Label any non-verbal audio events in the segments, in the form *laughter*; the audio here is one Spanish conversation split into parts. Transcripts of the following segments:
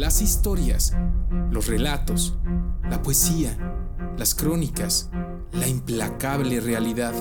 las historias, los relatos, la poesía, las crónicas, la implacable realidad.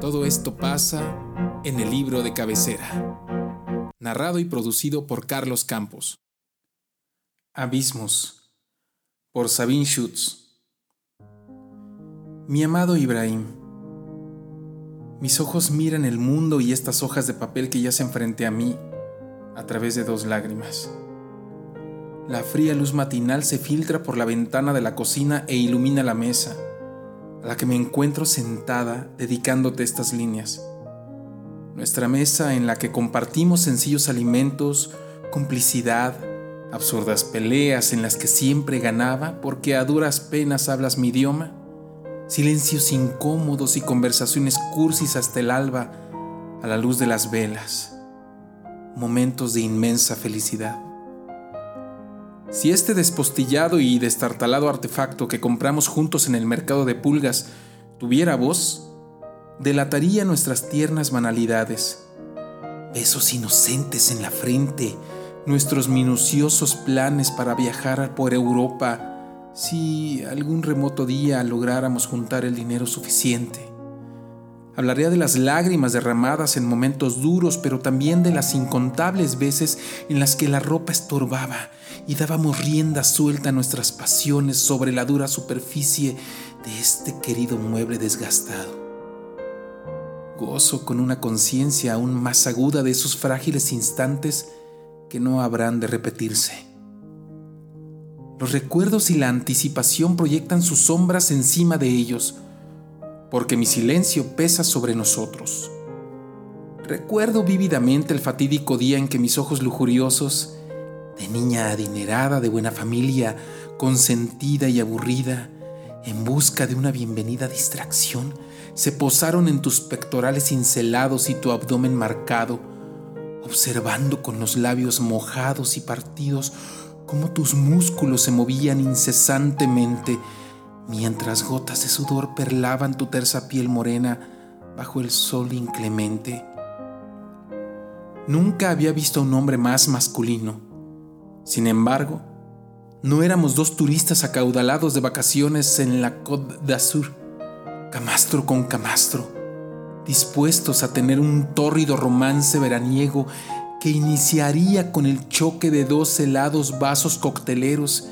Todo esto pasa en el libro de cabecera, narrado y producido por Carlos Campos. Abismos, por Sabine Schutz. Mi amado Ibrahim, mis ojos miran el mundo y estas hojas de papel que yacen frente a mí a través de dos lágrimas. La fría luz matinal se filtra por la ventana de la cocina e ilumina la mesa, a la que me encuentro sentada dedicándote estas líneas. Nuestra mesa en la que compartimos sencillos alimentos, complicidad, absurdas peleas en las que siempre ganaba porque a duras penas hablas mi idioma, silencios incómodos y conversaciones cursis hasta el alba a la luz de las velas, momentos de inmensa felicidad. Si este despostillado y destartalado artefacto que compramos juntos en el mercado de pulgas tuviera voz, delataría nuestras tiernas banalidades. Besos inocentes en la frente, nuestros minuciosos planes para viajar por Europa, si algún remoto día lográramos juntar el dinero suficiente. Hablaría de las lágrimas derramadas en momentos duros, pero también de las incontables veces en las que la ropa estorbaba y dábamos rienda suelta a nuestras pasiones sobre la dura superficie de este querido mueble desgastado. Gozo con una conciencia aún más aguda de esos frágiles instantes que no habrán de repetirse. Los recuerdos y la anticipación proyectan sus sombras encima de ellos, porque mi silencio pesa sobre nosotros. Recuerdo vívidamente el fatídico día en que mis ojos lujuriosos, de niña adinerada, de buena familia, consentida y aburrida, en busca de una bienvenida distracción, se posaron en tus pectorales cincelados y tu abdomen marcado, observando con los labios mojados y partidos cómo tus músculos se movían incesantemente mientras gotas de sudor perlaban tu tersa piel morena bajo el sol inclemente. Nunca había visto a un hombre más masculino. Sin embargo, no éramos dos turistas acaudalados de vacaciones en la Côte d'Azur, camastro con camastro, dispuestos a tener un tórrido romance veraniego que iniciaría con el choque de dos helados vasos cocteleros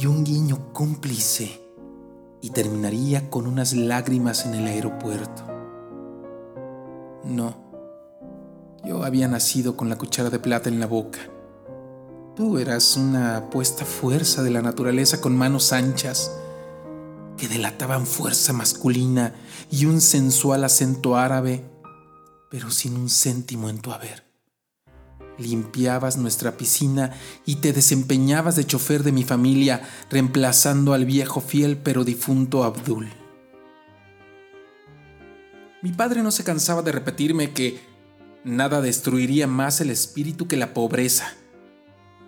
y un guiño cómplice y terminaría con unas lágrimas en el aeropuerto. No, yo había nacido con la cuchara de plata en la boca. Tú eras una apuesta fuerza de la naturaleza con manos anchas que delataban fuerza masculina y un sensual acento árabe, pero sin un céntimo en tu haber limpiabas nuestra piscina y te desempeñabas de chofer de mi familia, reemplazando al viejo fiel pero difunto Abdul. Mi padre no se cansaba de repetirme que nada destruiría más el espíritu que la pobreza,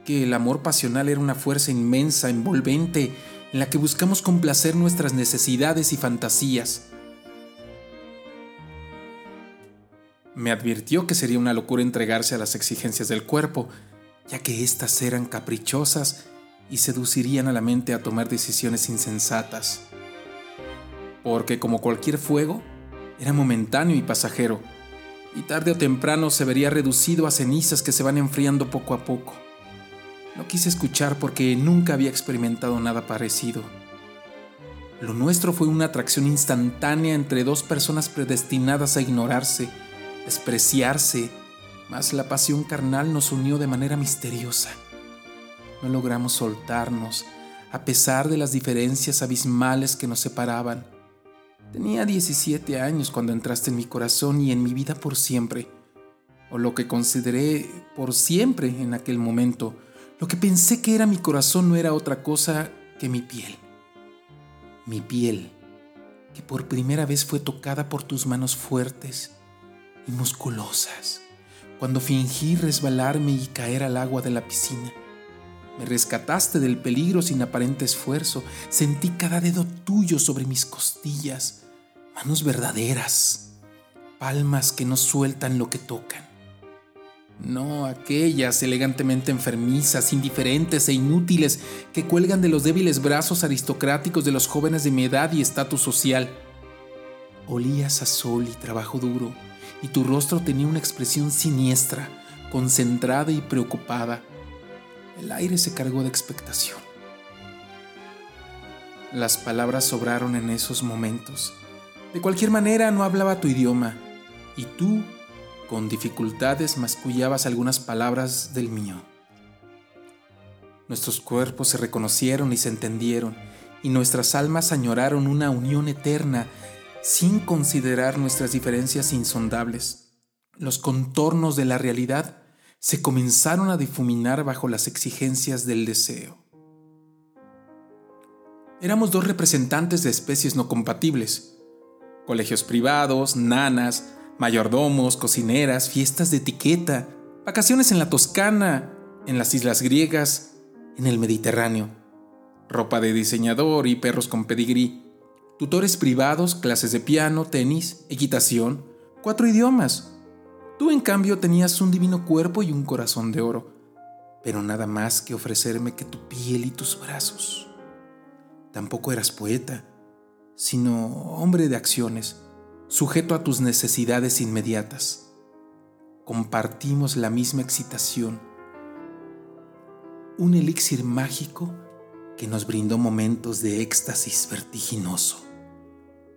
que el amor pasional era una fuerza inmensa, envolvente, en la que buscamos complacer nuestras necesidades y fantasías, Me advirtió que sería una locura entregarse a las exigencias del cuerpo, ya que éstas eran caprichosas y seducirían a la mente a tomar decisiones insensatas. Porque como cualquier fuego, era momentáneo y pasajero, y tarde o temprano se vería reducido a cenizas que se van enfriando poco a poco. No quise escuchar porque nunca había experimentado nada parecido. Lo nuestro fue una atracción instantánea entre dos personas predestinadas a ignorarse despreciarse, mas la pasión carnal nos unió de manera misteriosa. No logramos soltarnos, a pesar de las diferencias abismales que nos separaban. Tenía 17 años cuando entraste en mi corazón y en mi vida por siempre, o lo que consideré por siempre en aquel momento. Lo que pensé que era mi corazón no era otra cosa que mi piel. Mi piel, que por primera vez fue tocada por tus manos fuertes, y musculosas. Cuando fingí resbalarme y caer al agua de la piscina, me rescataste del peligro sin aparente esfuerzo. Sentí cada dedo tuyo sobre mis costillas, manos verdaderas, palmas que no sueltan lo que tocan. no aquellas elegantemente enfermizas, indiferentes e inútiles que cuelgan de los débiles brazos aristocráticos de los jóvenes de mi edad y estatus social. Olías a sol y trabajo duro, y tu rostro tenía una expresión siniestra, concentrada y preocupada. El aire se cargó de expectación. Las palabras sobraron en esos momentos. De cualquier manera no hablaba tu idioma, y tú con dificultades mascullabas algunas palabras del mío. Nuestros cuerpos se reconocieron y se entendieron, y nuestras almas añoraron una unión eterna sin considerar nuestras diferencias insondables. Los contornos de la realidad se comenzaron a difuminar bajo las exigencias del deseo. Éramos dos representantes de especies no compatibles, colegios privados, nanas, mayordomos, cocineras, fiestas de etiqueta, vacaciones en la Toscana, en las islas griegas, en el Mediterráneo, ropa de diseñador y perros con pedigrí, tutores privados, clases de piano, tenis, equitación, cuatro idiomas. Tú en cambio tenías un divino cuerpo y un corazón de oro, pero nada más que ofrecerme que tu piel y tus brazos. Tampoco eras poeta, sino hombre de acciones sujeto a tus necesidades inmediatas. Compartimos la misma excitación, un elixir mágico que nos brindó momentos de éxtasis vertiginoso,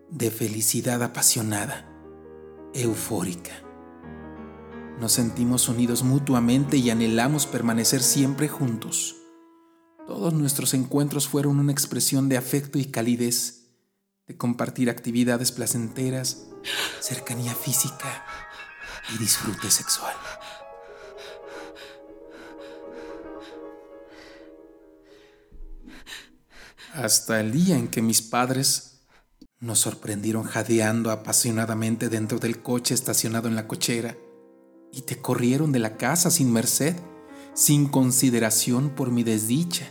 de felicidad apasionada, eufórica. Nos sentimos unidos mutuamente y anhelamos permanecer siempre juntos. Todos nuestros encuentros fueron una expresión de afecto y calidez de compartir actividades placenteras, cercanía física y disfrute sexual. Hasta el día en que mis padres nos sorprendieron jadeando apasionadamente dentro del coche estacionado en la cochera y te corrieron de la casa sin merced, sin consideración por mi desdicha.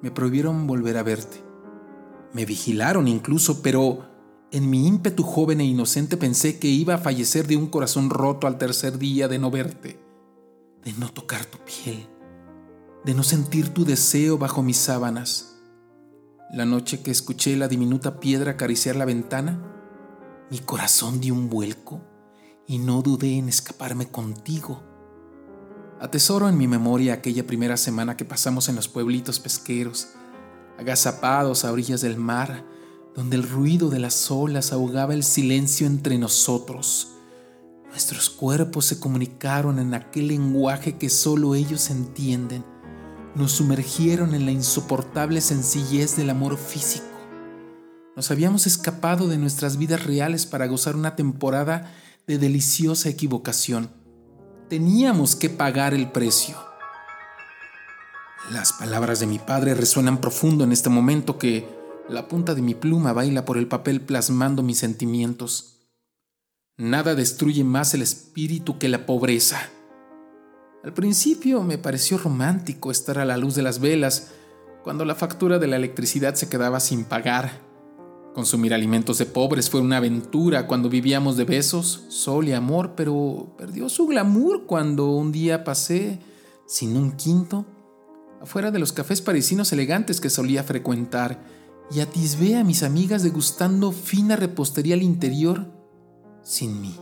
Me prohibieron volver a verte me vigilaron incluso, pero en mi ímpetu joven e inocente pensé que iba a fallecer de un corazón roto al tercer día de no verte, de no tocar tu piel, de no sentir tu deseo bajo mis sábanas. La noche que escuché la diminuta piedra acariciar la ventana, mi corazón dio un vuelco y no dudé en escaparme contigo. Atesoro en mi memoria aquella primera semana que pasamos en los pueblitos pesqueros, agazapados a orillas del mar, donde el ruido de las olas ahogaba el silencio entre nosotros. Nuestros cuerpos se comunicaron en aquel lenguaje que solo ellos entienden. Nos sumergieron en la insoportable sencillez del amor físico. Nos habíamos escapado de nuestras vidas reales para gozar una temporada de deliciosa equivocación. Teníamos que pagar el precio. Las palabras de mi padre resuenan profundo en este momento que la punta de mi pluma baila por el papel plasmando mis sentimientos. Nada destruye más el espíritu que la pobreza. Al principio me pareció romántico estar a la luz de las velas cuando la factura de la electricidad se quedaba sin pagar. Consumir alimentos de pobres fue una aventura cuando vivíamos de besos, sol y amor, pero perdió su glamour cuando un día pasé sin un quinto afuera de los cafés parisinos elegantes que solía frecuentar, y atisbé a mis amigas degustando fina repostería al interior sin mí.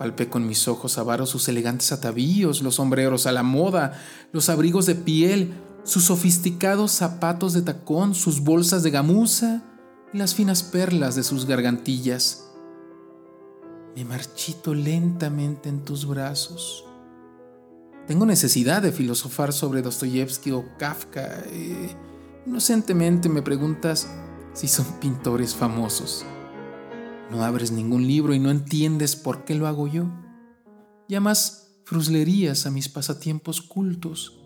Palpé con mis ojos avaros sus elegantes atavíos, los sombreros a la moda, los abrigos de piel, sus sofisticados zapatos de tacón, sus bolsas de gamuza y las finas perlas de sus gargantillas. Me marchito lentamente en tus brazos tengo necesidad de filosofar sobre Dostoyevsky o Kafka. Eh, inocentemente me preguntas si son pintores famosos. No abres ningún libro y no entiendes por qué lo hago yo. Llamas fruslerías a mis pasatiempos cultos.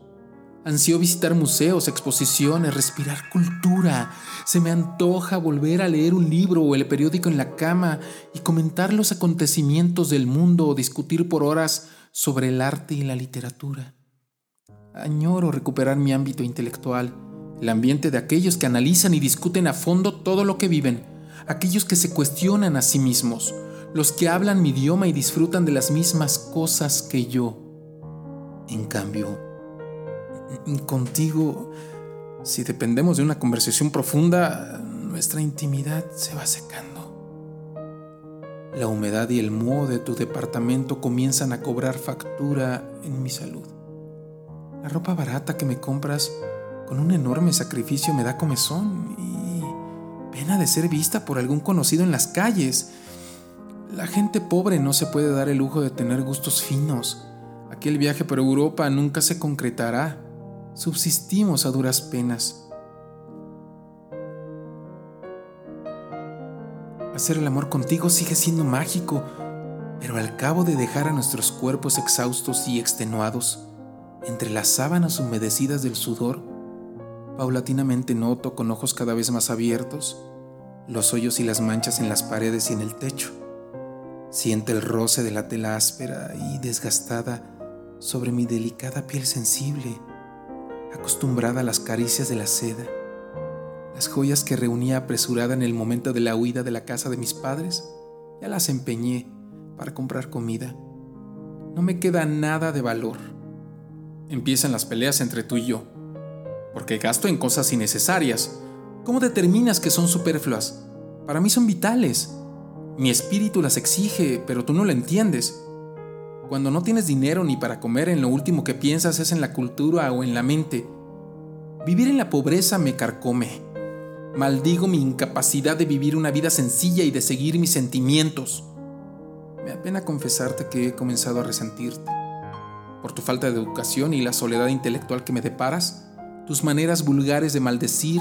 Ansío visitar museos, exposiciones, respirar cultura. Se me antoja volver a leer un libro o el periódico en la cama y comentar los acontecimientos del mundo o discutir por horas sobre el arte y la literatura. Añoro recuperar mi ámbito intelectual, el ambiente de aquellos que analizan y discuten a fondo todo lo que viven, aquellos que se cuestionan a sí mismos, los que hablan mi idioma y disfrutan de las mismas cosas que yo. En cambio, contigo, si dependemos de una conversación profunda, nuestra intimidad se va secando. La humedad y el moho de tu departamento comienzan a cobrar factura en mi salud. La ropa barata que me compras con un enorme sacrificio me da comezón y pena de ser vista por algún conocido en las calles. La gente pobre no se puede dar el lujo de tener gustos finos. Aquel viaje por Europa nunca se concretará. Subsistimos a duras penas. Hacer el amor contigo sigue siendo mágico, pero al cabo de dejar a nuestros cuerpos exhaustos y extenuados, entre las sábanas humedecidas del sudor, paulatinamente noto con ojos cada vez más abiertos los hoyos y las manchas en las paredes y en el techo. Siente el roce de la tela áspera y desgastada sobre mi delicada piel sensible, acostumbrada a las caricias de la seda las joyas que reunía apresurada en el momento de la huida de la casa de mis padres, ya las empeñé para comprar comida. No me queda nada de valor. Empiezan las peleas entre tú y yo, porque gasto en cosas innecesarias. ¿Cómo determinas que son superfluas? Para mí son vitales. Mi espíritu las exige, pero tú no lo entiendes. Cuando no tienes dinero ni para comer, en lo último que piensas es en la cultura o en la mente. Vivir en la pobreza me carcome. Maldigo mi incapacidad de vivir una vida sencilla y de seguir mis sentimientos. Me apena confesarte que he comenzado a resentirte. Por tu falta de educación y la soledad intelectual que me deparas, tus maneras vulgares de maldecir,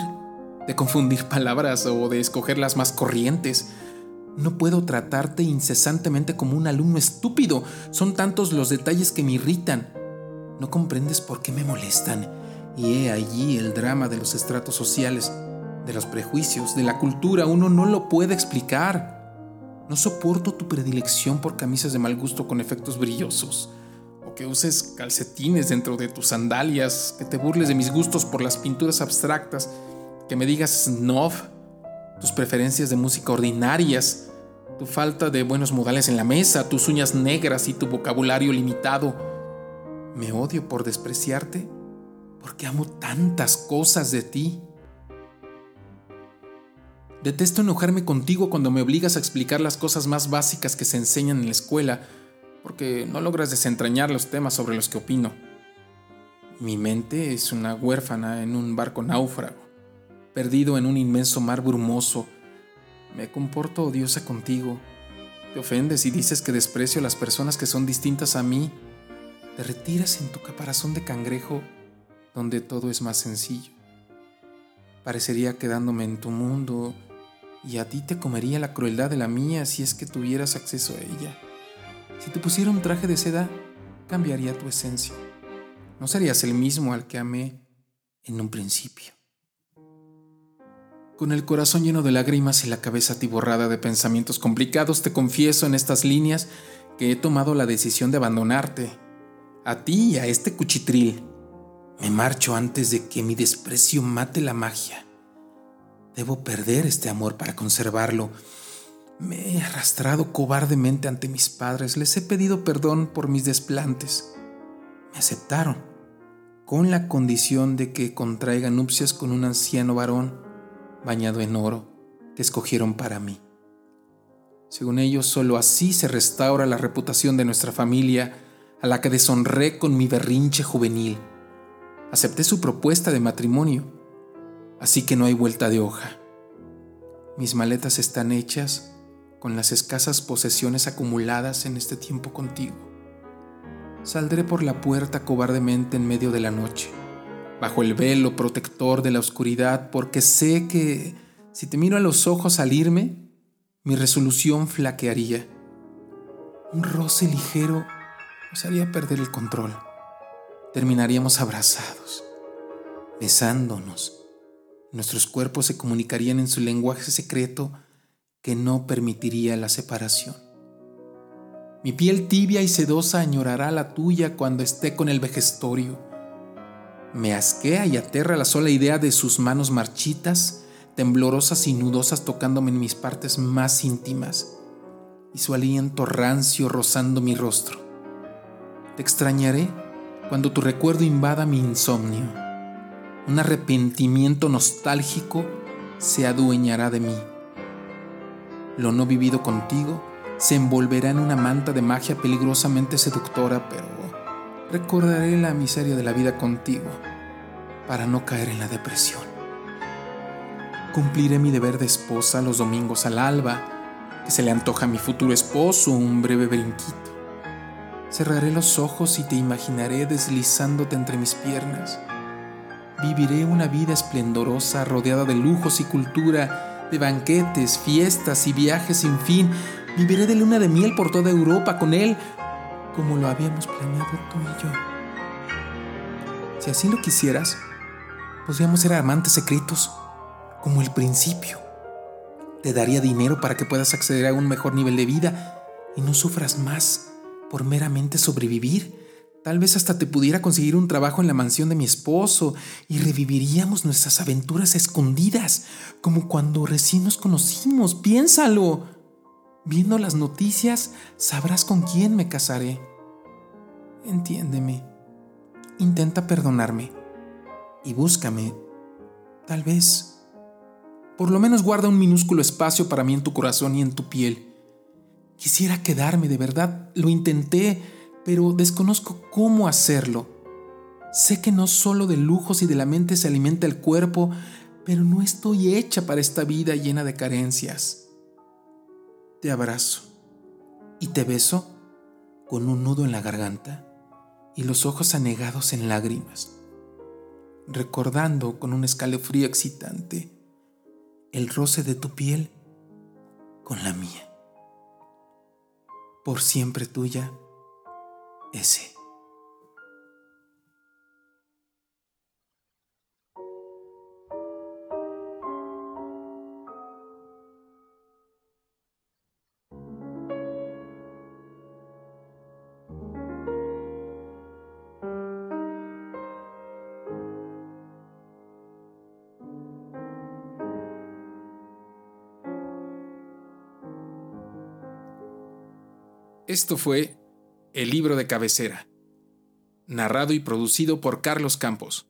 de confundir *laughs* palabras o de escoger las más corrientes. No puedo tratarte incesantemente como un alumno estúpido. Son tantos los detalles que me irritan. No comprendes por qué me molestan. Y he allí el drama de los estratos sociales de los prejuicios, de la cultura, uno no lo puede explicar. No soporto tu predilección por camisas de mal gusto con efectos brillosos, que uses calcetines dentro de tus sandalias, que te burles de mis gustos por las pinturas abstractas, que me digas snob, tus preferencias de música ordinarias, tu falta de buenos modales en la mesa, tus uñas negras y tu vocabulario limitado. Me odio por despreciarte porque amo tantas cosas de ti. Detesto enojarme contigo cuando me obligas a explicar las cosas más básicas que se enseñan en la escuela, porque no logras desentrañar los temas sobre los que opino. Mi mente es una huérfana en un barco náufrago, perdido en un inmenso mar brumoso. Me comporto odiosa contigo. Te ofendes y dices que desprecio a las personas que son distintas a mí. Te retiras en tu caparazón de cangrejo donde todo es más sencillo. Parecería quedándome en tu mundo y a ti te comería la crueldad de la mía si es que tuvieras acceso a ella. Si te pusiera un traje de seda, cambiaría tu esencia. No serías el mismo al que amé en un principio. Con el corazón lleno de lágrimas y la cabeza atiborrada de pensamientos complicados, te confieso en estas líneas que he tomado la decisión de abandonarte. A ti y a este cuchitril. Me marcho antes de que mi desprecio mate la magia. Debo perder este amor para conservarlo. Me he arrastrado cobardemente ante mis padres, les he pedido perdón por mis desplantes. Me aceptaron, con la condición de que contraiga nupcias con un anciano varón bañado en oro que escogieron para mí. Según ellos, solo así se restaura la reputación de nuestra familia, a la que deshonré con mi berrinche juvenil. Acepté su propuesta de matrimonio así que no hay vuelta de hoja. Mis maletas están hechas con las escasas posesiones acumuladas en este tiempo contigo. Saldré por la puerta cobardemente en medio de la noche, bajo el velo protector de la oscuridad, porque sé que si te miro a los ojos al irme, mi resolución flaquearía. Un roce ligero nos haría perder el control. Terminaríamos abrazados, besándonos Nuestros cuerpos se comunicarían en su lenguaje secreto que no permitiría la separación. Mi piel tibia y sedosa añorará la tuya cuando esté con el vejestorio. Me asquea y aterra la sola idea de sus manos marchitas, temblorosas y nudosas tocándome en mis partes más íntimas. y su aliento rancio rozando mi rostro. Te extrañaré cuando tu recuerdo invada mi insomnio. Un arrepentimiento nostálgico se adueñará de mí. Lo no vivido contigo se envolverá en una manta de magia peligrosamente seductora, pero recordaré la miseria de la vida contigo para no caer en la depresión. Cumpliré mi deber de esposa los domingos al alba, que se le antoja a mi futuro esposo un breve brinquito. Cerraré los ojos y te imaginaré deslizándote entre mis piernas. Viviré una vida esplendorosa rodeada de lujos y cultura, de banquetes, fiestas y viajes sin fin. Viviré de luna de miel por toda Europa con él, como lo habíamos planeado tú y yo. Si así lo quisieras, podríamos ser amantes secretos, como el principio. Te daría dinero para que puedas acceder a un mejor nivel de vida y no sufras más por meramente sobrevivir. Tal vez hasta te pudiera conseguir un trabajo en la mansión de mi esposo y reviviríamos nuestras aventuras escondidas, como cuando recién nos conocimos. Piénsalo. Viendo las noticias, sabrás con quién me casaré. Entiéndeme. Intenta perdonarme. Y búscame. Tal vez por lo menos guarda un minúsculo espacio para mí en tu corazón y en tu piel. Quisiera quedarme, de verdad, lo intenté, pero desconozco cómo hacerlo. Sé que no solo de lujos y de la mente se alimenta el cuerpo, pero no estoy hecha para esta vida llena de carencias. Te abrazo y te beso con un nudo en la garganta y los ojos anegados en lágrimas, recordando con un escalofrío excitante el roce de tu piel con la mía. Por siempre tuya, Esto fue El libro de cabecera, narrado y producido por Carlos Campos.